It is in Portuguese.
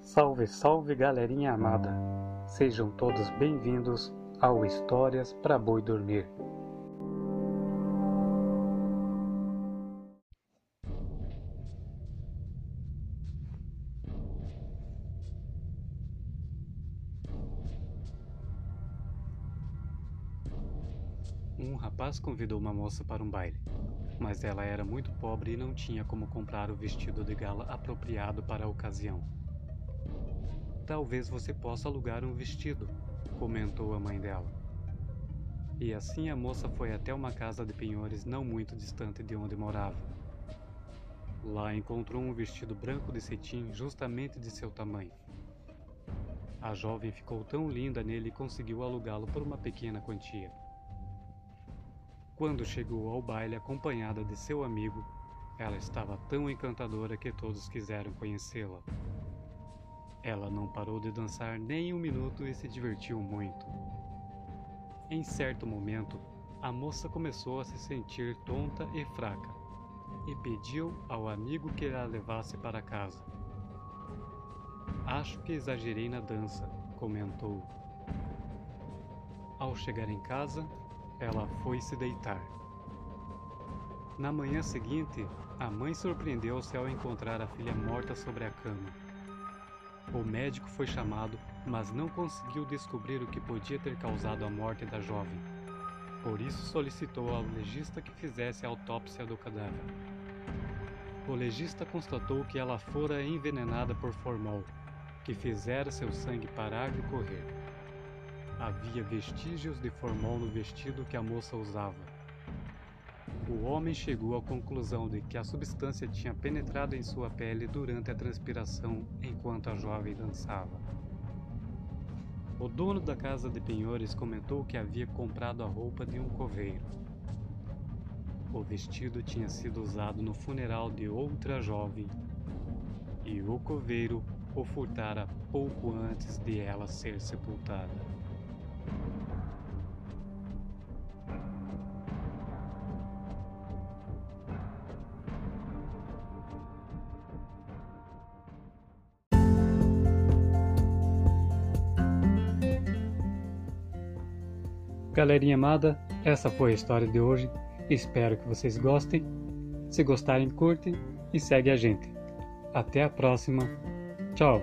Salve, salve galerinha amada! Sejam todos bem-vindos ao Histórias para Boi Dormir. Um rapaz convidou uma moça para um baile, mas ela era muito pobre e não tinha como comprar o vestido de gala apropriado para a ocasião. Talvez você possa alugar um vestido, comentou a mãe dela. E assim a moça foi até uma casa de penhores não muito distante de onde morava. Lá encontrou um vestido branco de cetim justamente de seu tamanho. A jovem ficou tão linda nele e conseguiu alugá-lo por uma pequena quantia. Quando chegou ao baile acompanhada de seu amigo, ela estava tão encantadora que todos quiseram conhecê-la. Ela não parou de dançar nem um minuto e se divertiu muito. Em certo momento, a moça começou a se sentir tonta e fraca e pediu ao amigo que a levasse para casa. Acho que exagerei na dança, comentou. Ao chegar em casa, ela foi se deitar. Na manhã seguinte, a mãe surpreendeu-se ao encontrar a filha morta sobre a cama. O médico foi chamado, mas não conseguiu descobrir o que podia ter causado a morte da jovem. Por isso solicitou ao legista que fizesse a autópsia do cadáver. O legista constatou que ela fora envenenada por formol, que fizera seu sangue parar de correr. Havia vestígios de formol no vestido que a moça usava. O homem chegou à conclusão de que a substância tinha penetrado em sua pele durante a transpiração enquanto a jovem dançava. O dono da casa de penhores comentou que havia comprado a roupa de um coveiro. O vestido tinha sido usado no funeral de outra jovem e o coveiro o furtara pouco antes de ela ser sepultada. Galerinha amada, essa foi a história de hoje. Espero que vocês gostem. Se gostarem, curtem e segue a gente. Até a próxima. Tchau!